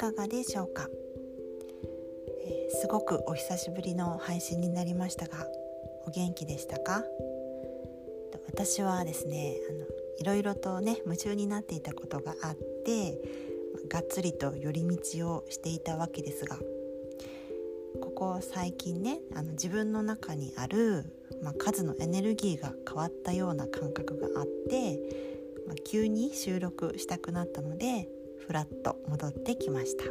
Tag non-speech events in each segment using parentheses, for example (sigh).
かがでしょうか、えー、すごくお久しぶりの配信になりましたがお元気でしたか？私はですねあのいろいろとね夢中になっていたことがあってがっつりと寄り道をしていたわけですがここ最近ねあの自分の中にある、まあ、数のエネルギーが変わったような感覚があって、まあ、急に収録したくなったのでふらっと戻ってきました、ま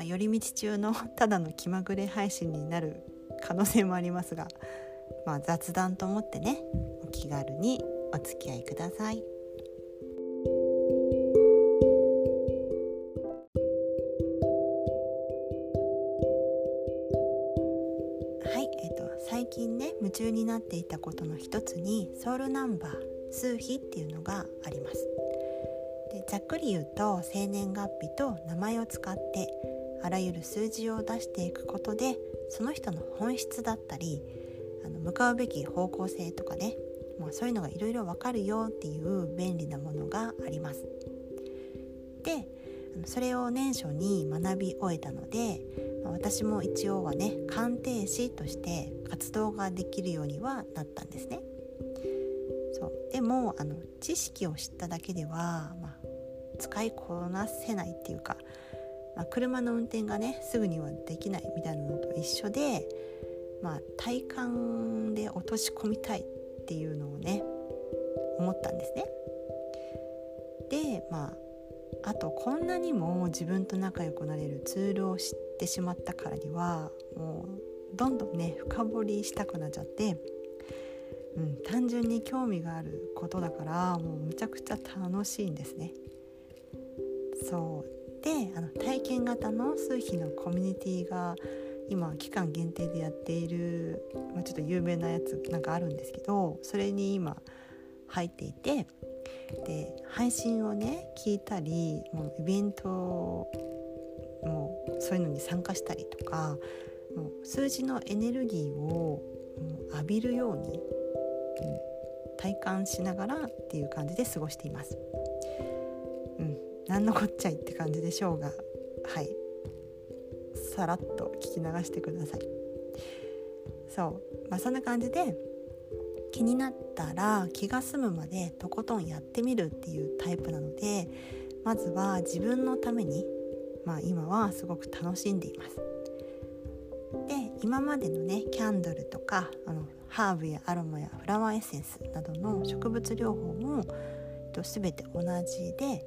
あ、寄り道中の (laughs) ただの気まぐれ配信になる可能性もありますが、まあ、雑談と思ってねお気軽にお付き合いください。はい、最近ね夢中になっていたことの一つにソウルナンバー数比っていうのがありますざっくり言うと生年月日と名前を使ってあらゆる数字を出していくことでその人の本質だったりあの向かうべき方向性とかね、まあ、そういうのがいろいろわかるよっていう便利なものがあります。でそれを年初に学び終えたので、私も一応はね鑑定士として活動ができるようにはなったんですね。そうでもあの知識を知っただけでは、まあ、使いこなせないっていうか、まあ、車の運転がねすぐにはできないみたいなのと一緒で、まあ、体感で落とし込みたいっていうのをね思ったんですね。でまああとこんなにも自分と仲良くなれるツールを知ってしまったからにはもうどんどんね深掘りしたくなっちゃって、うん、単純に興味があることだからもうむちゃくちゃ楽しいんですね。そうであの体験型の数秘のコミュニティが今期間限定でやっている、まあ、ちょっと有名なやつなんかあるんですけどそれに今入っていてで配信をね聞いたりもうイベントもうそういうのに参加したりとかもう数字のエネルギーを浴びるように、うん、体感しながらっていう感じで過ごしています。何のこっちゃいって感じでしょうが。はい。さらっと聞き流してください。そう。まあそんな感じで気になったら気が済むまでとことんやってみるっていうタイプなのでまずは自分のためにまあ今はすごく楽しんでいます。で今までのねキャンドルとかあのハーブやアロマやフラワーエッセンスなどの植物療法も、えっと、全て同じで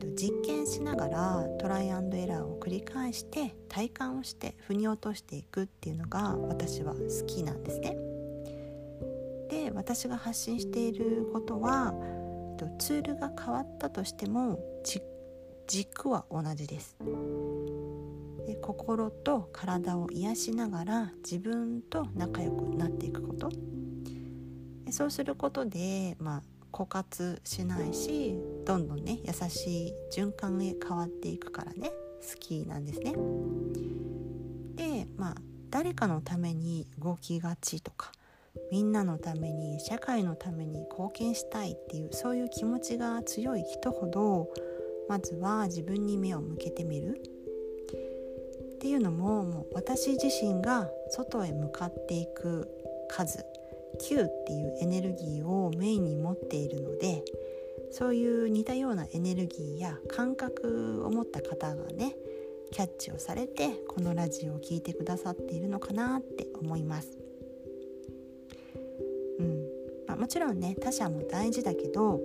と、実験しながらトライアンドエラーを繰り返して体感をして腑に落としていくっていうのが私は好きなんですね。で私が発信していることはツールが変わったとしても軸は同じです。で心と体を癒しながら自分と仲良くなっていくことでそうすることで、まあ、枯渇しないしどんどんね優しい循環へ変わっていくからね好きなんですね。でまあ誰かのために動きがちとかみんなのために社会のために貢献したいっていうそういう気持ちが強い人ほどまずは自分に目を向けてみるっていうのももう私自身が外へ向かっていく数 Q っていうエネルギーをメインに持っているのでそういう似たようなエネルギーや感覚を持った方がねキャッチをされてこのラジオを聴いてくださっているのかなって思います。うんまあ、もちろんね他者も大事だけど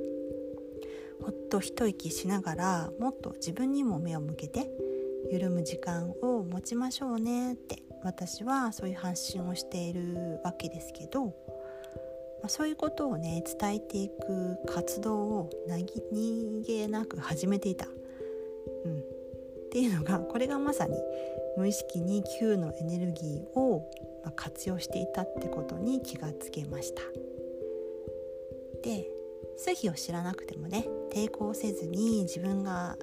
ほっと一息しながらもっと自分にも目を向けて緩む時間を持ちましょうねって私はそういう発信をしているわけですけどま、そういうことをね伝えていく活動を何気なく始めていた、うん、っていうのがこれがまさに無意識に Q のエネルギーを活用していたってことに気がつけました。で数秘を知らなくてもね抵抗せずに自分が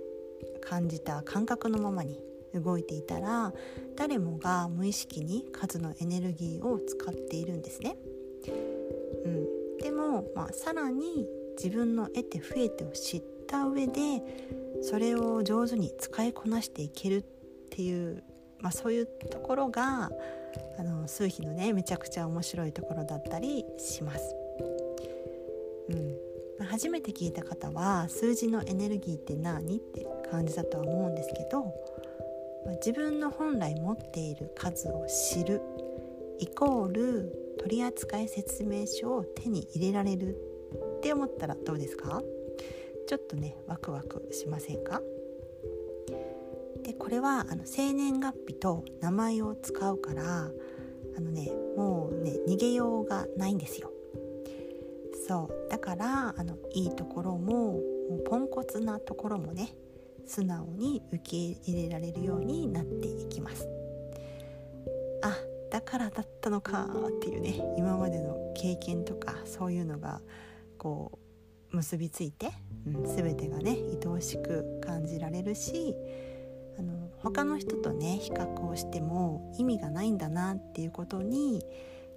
感じた感覚のままに動いていたら誰もが無意識に数のエネルギーを使っているんですね。うん、でも、まあ、さらに自分の得て増えてを知った上でそれを上手に使いこなしていけるっていう、まあ、そういうところがあの数比のねめちゃくちゃ面白いところだったりします。うん、初めて聞いた方は数字のエネルギーって何って感じだとは思うんですけど自分の本来持っている数を知るイコール取扱説明書を手に入れられるって思ったらどうですか？ちょっとねワクワクしませんか？でこれはあの生年月日と名前を使うからあのねもうね逃げようがないんですよ。そう。だからあのいいところももうポンコツなところもね素直に受け入れられるようになっていきます。からだったのかっていうね今までの経験とかそういうのがこう結びついて、うん、全てがね愛おしく感じられるしあの他の人とね比較をしても意味がないんだなっていうことに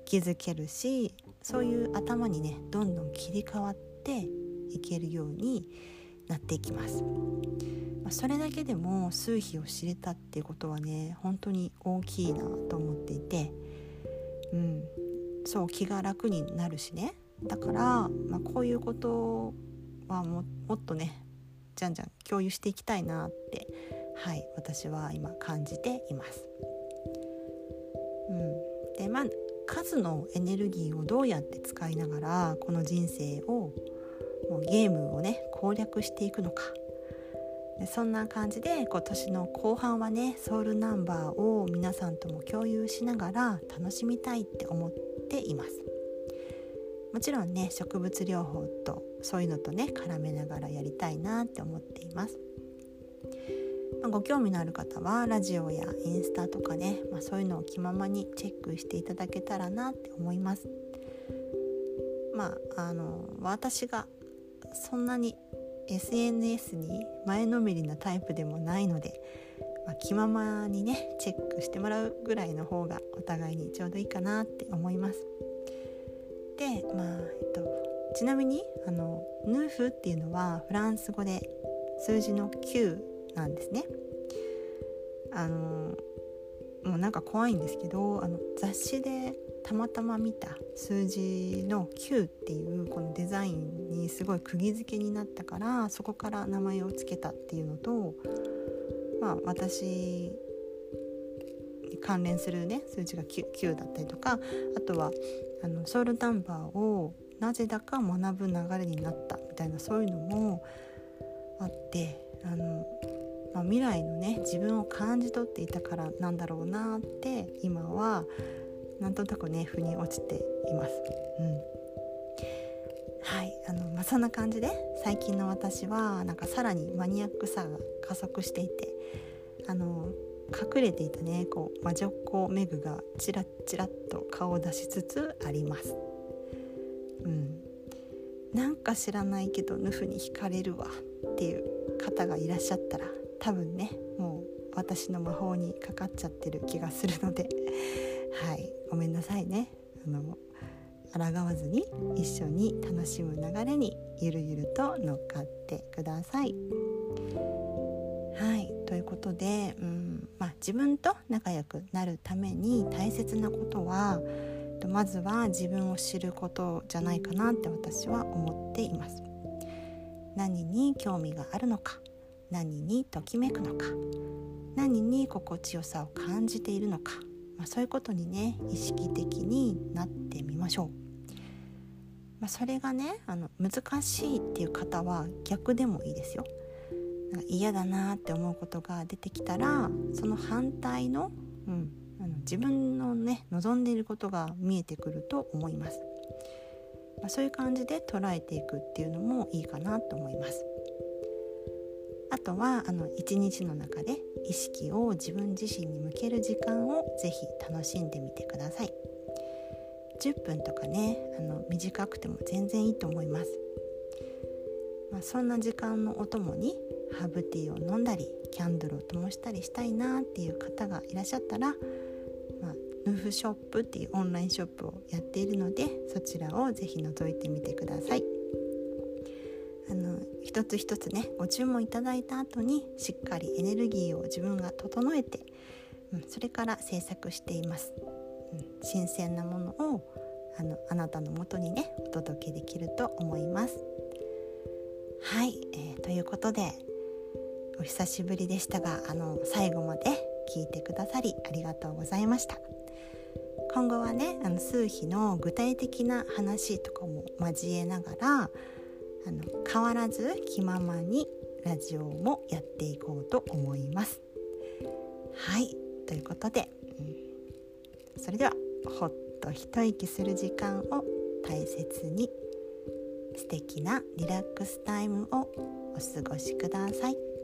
気づけるしそういう頭にねどんどん切り替わっていけるようになっていきます。ま、それだけでも数比を知れたっていうことはね本当に大きいなと思っていて、うん、そう気が楽になるしねだから、まあ、こういうことはもっとねじゃんじゃん共有していきたいなってはい私は今感じています。うん、でまあ数のエネルギーをどうやって使いながらこの人生をもうゲームをね攻略していくのか。でそんな感じで今年の後半はねソウルナンバーを皆さんとも共有しながら楽しみたいって思っています。もちろんね植物療法とそういうのとね絡めながらやりたいなって思っています、ま、ご興味のある方はラジオやインスタとかね、まあ、そういうのを気ままにチェックしていただけたらなって思います。まああの私がそんなに SNS に前のめりなタイプでもないので、まあ、気ままにねチェックしてもらうぐらいの方がお互いにちょうどいいかなって思います。でまあえっとちなみにあのヌーフっていうのはフランス語で数字の9なんですね。あのもうなんか怖いんですけどあの雑誌でたまたま見た数字の9っていうこのデザインにすごい釘付けになったからそこから名前を付けたっていうのとまあ私に関連するね数字が 9, 9だったりとかあとはあのソウルナンバーをなぜだか学ぶ流れになったみたいなそういうのもあってあの、まあ、未来のね自分を感じ取っていたからなんだろうなって今はなんとなくね腑に落ちています。うんはいあのまあ、そんな感じで最近の私はなんかさらにマニアックさが加速していてあの隠れていたねこう魔女っ子メグがチラッチラッと顔を出しつつあります。うん、なんか知らないけどヌフに惹かれるわっていう方がいらっしゃったら多分ねもう私の魔法にかかっちゃってる気がするのではいごめんなさいねあの抗わずに一緒に楽しむ流れにゆるゆると乗っかってください。はいということで、うんまあ、自分と仲良くなるために大切なことはまずは自分を知ることじゃないかなって私は思っています。何に興味があるのか何にときめくのか何に心地よさを感じているのかまあ、そういうことにね意識的になってみましょう。まあ、それがねあの難しいっていう方は逆でもいいですよ。なんか嫌だなって思うことが出てきたらその反対の,、うん、あの自分のね望んでいることが見えてくると思います。まあ、そういう感じで捉えていくっていうのもいいかなと思います。あとはあの一日の中で意識を自分自身に向ける時間をぜひ楽しんでみてください10分とかねあの短くても全然いいと思います、まあ、そんな時間のお供にハーブティーを飲んだりキャンドルを灯したりしたいなっていう方がいらっしゃったら、まあ、ヌーフショップっていうオンラインショップをやっているのでそちらをぜひ覗いてみてください。一つ一つねご注文いただいた後にしっかりエネルギーを自分が整えて、うん、それから制作しています、うん、新鮮なものをあのあなたのもとにねお届けできると思います。はい、えー、ということでお久しぶりでしたがあの最後まで聞いてくださりありがとうございました。今後はねあの数比の具体的な話とかも交えながらあの変わらず気ままにラジオもやっていこうと思います。はいということで、うん、それではほっと一息する時間を大切に素敵なリラックスタイムをお過ごしください。